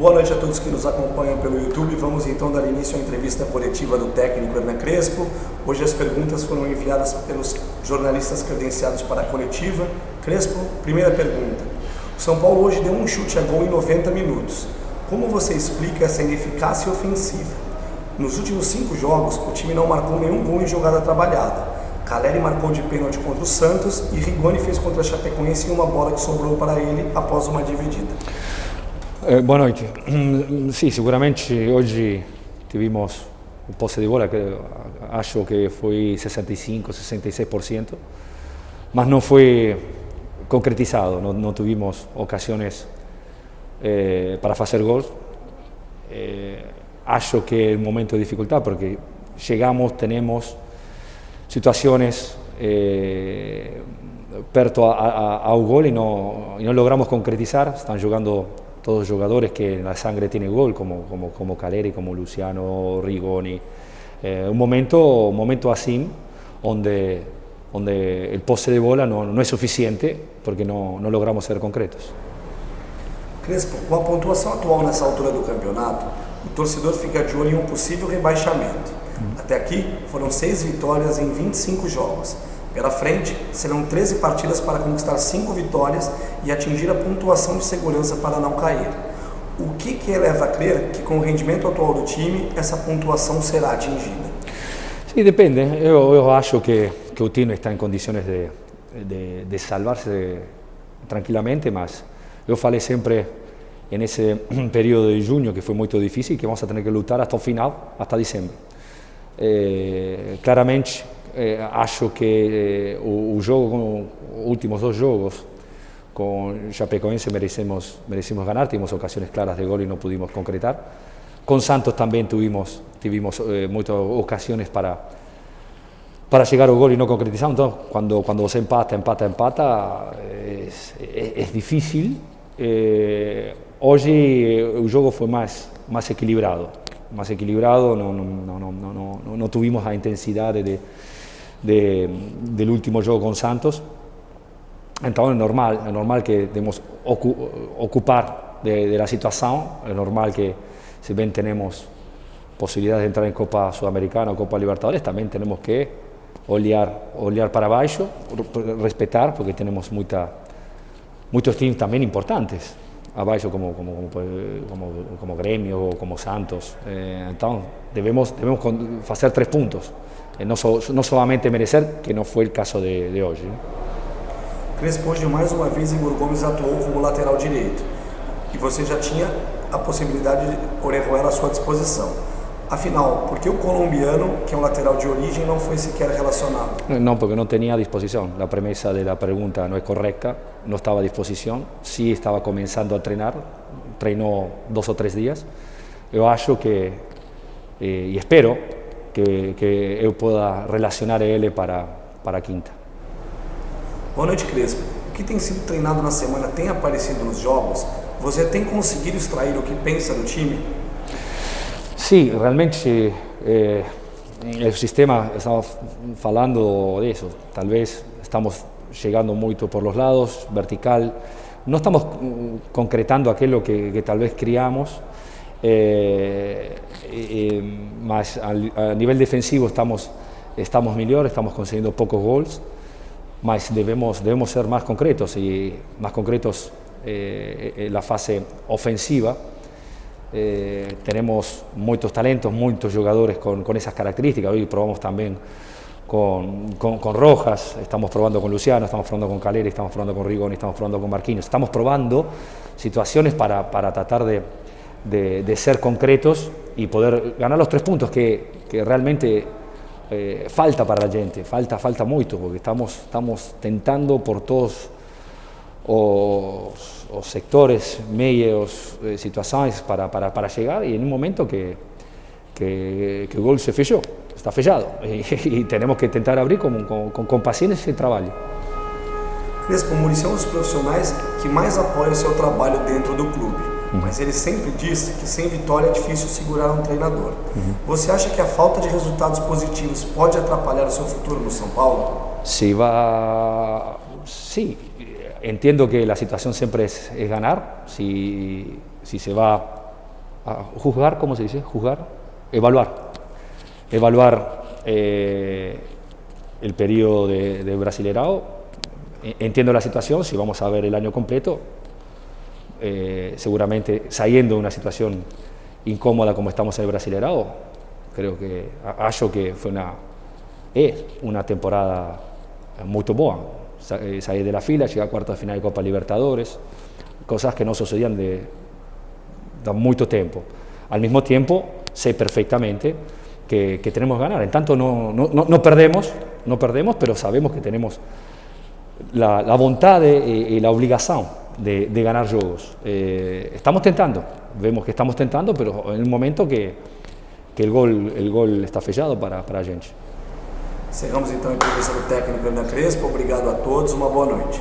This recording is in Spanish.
Boa noite a todos que nos acompanham pelo YouTube. Vamos então dar início à entrevista coletiva do técnico Hernan Crespo. Hoje as perguntas foram enviadas pelos jornalistas credenciados para a coletiva. Crespo, primeira pergunta. O São Paulo hoje deu um chute a gol em 90 minutos. Como você explica essa ineficácia ofensiva? Nos últimos cinco jogos, o time não marcou nenhum gol em jogada trabalhada. Caleri marcou de pênalti contra o Santos e Rigoni fez contra a Chapecoense em uma bola que sobrou para ele após uma dividida. Eh, boa noite. Sì, sicuramente oggi tivemos un posse di bola che acho che foi 65-66%, mas não foi concretizado, não, não tuvimos ocasiões eh, para fazer gols. Eh, acho que é um momento de dificuldade porque chegamos, temos situações eh, perto a, a, ao gol e não, e não logramos concretizar. Estão jogando todos jugadores que en la sangre tienen gol, como, como, como Caleri, como Luciano, Rigoni. Eh, un, momento, un momento así donde, donde el pose de bola no, no es suficiente porque no, no logramos ser concretos. Crespo, com a pontuação atual nessa altura do campeonato, o torcedor fica de olho em um possível rebaixamento. Até aqui foram seis vitórias em 25 jogos. Pela frente, serão 13 partidas para conquistar 5 vitórias e atingir a pontuação de segurança para não cair. O que, que leva a crer que com o rendimento atual do time, essa pontuação será atingida? Sim, depende. Eu, eu acho que, que o time está em condições de, de, de salvar-se tranquilamente, mas eu falei sempre nesse período de junho, que foi muito difícil, que vamos a que lutar até o final, até dezembro. Eh, claramente, eh, acho que eh, o, o jogo, os últimos dois jogos com Chapecoense merecemos, merecemos ganar, tivemos ocasiões claras de gol e não pudimos concretar. Com Santos também tivemos, tivemos eh, muitas ocasiões para para chegar ao gol e não concretizar. Então, quando quando você empata, empata, empata, é, é difícil. Eh, hoje o jogo foi mais mais equilibrado, mais equilibrado. Não não não não não, não tuvimos a intensidade de de, del último juego con Santos. Entonces es normal, es normal que debemos ocu ocupar de, de, la situación, es normal que si bien tenemos posibilidades de entrar en Copa Sudamericana o Copa Libertadores, también tenemos que olear, olear para abajo, respetar, porque tenemos mucha, muchos teams también importantes abajo como, como, como, como, como Gremio o como Santos. Eh, entonces debemos, debemos hacer tres puntos. Eh, não, so, não somente merecer, que não foi o caso de, de hoje. Crespo hoje mais uma vez Igor Gomes atuou como lateral direito e você já tinha a possibilidade de Orejuela à sua disposição. Afinal, por que o colombiano, que é um lateral de origem, não foi sequer relacionado? Não, porque não tinha disposição. A premissa da pergunta não é correta, não estava à disposição. Sim, estava começando a treinar, treinou dois ou três dias. Eu acho que, eh, e espero, que, que eu pueda relacionar ele para, para a quinta. Boa noite, Crespo. O que tem sido treinado na semana tem aparecido nos jogos? Você tem conseguido extrair o que pensa do time? Sim, realmente eh, o sistema, estamos falando disso, talvez estamos chegando muito por los lados, vertical, não estamos concretando aquilo que, que talvez criamos, eh, más a, nivel defensivo estamos, estamos mejor, estamos consiguiendo pocos gols, mas debemos, debemos ser más concretos y más concretos eh, en la fase ofensiva. Eh, tenemos muchos talentos, muchos jugadores con, con, esas características. Hoy probamos también con, con, con, Rojas, estamos probando con Luciano, estamos probando con Caleri, estamos probando con Rigoni, estamos probando con Marquinhos. Estamos probando situaciones para, para tratar de, de, de, ser concretos y poder ganar los tres puntos que, que realmente eh, falta para la gente, falta, falta mucho, porque estamos, estamos tentando por todos os, os sectores, medios, eh, situaciones para, para, para, llegar y en un momento que, que, que el gol se fechó, está fechado y, y, tenemos que intentar abrir con, con, con paciencia esse trabalho. Crespo, Muricy é um dos profissionais que mais apoia o seu trabalho dentro do clube. mas ele sempre disse que sem vitória é difícil segurar um treinador. Uhum. Você acha que a falta de resultados positivos pode atrapalhar o seu futuro no São Paulo? Sí, va. Sí, entiendo que la situación siempre es, ganar. Si, si se va a juzgar, ¿cómo se dice? Juzgar, evaluar. Evaluar eh, el periodo de, de. E, entiendo la situación, si vamos a ver el año completo, eh, seguramente saliendo de una situación incómoda como estamos en el Brasilerao, creo que hallo que fue una, es una temporada muy buena. Eh, salir de la fila, llegar a cuartos de final de Copa Libertadores, cosas que no sucedían de, mucho tiempo. Al mismo tiempo, sé perfectamente que, que tenemos que ganar. En tanto, no, no, no, perdemos, no perdemos, pero sabemos que tenemos la, la voluntad y, y, la obligación de, de ganar juegos. Eh, estamos tentando, vemos que estamos tentando, pero en un momento que, que el, gol, el gol está fechado para, para gente. Encerramos então a entrevista do técnico Hernan Crespo. Obrigado a todos, uma boa noite.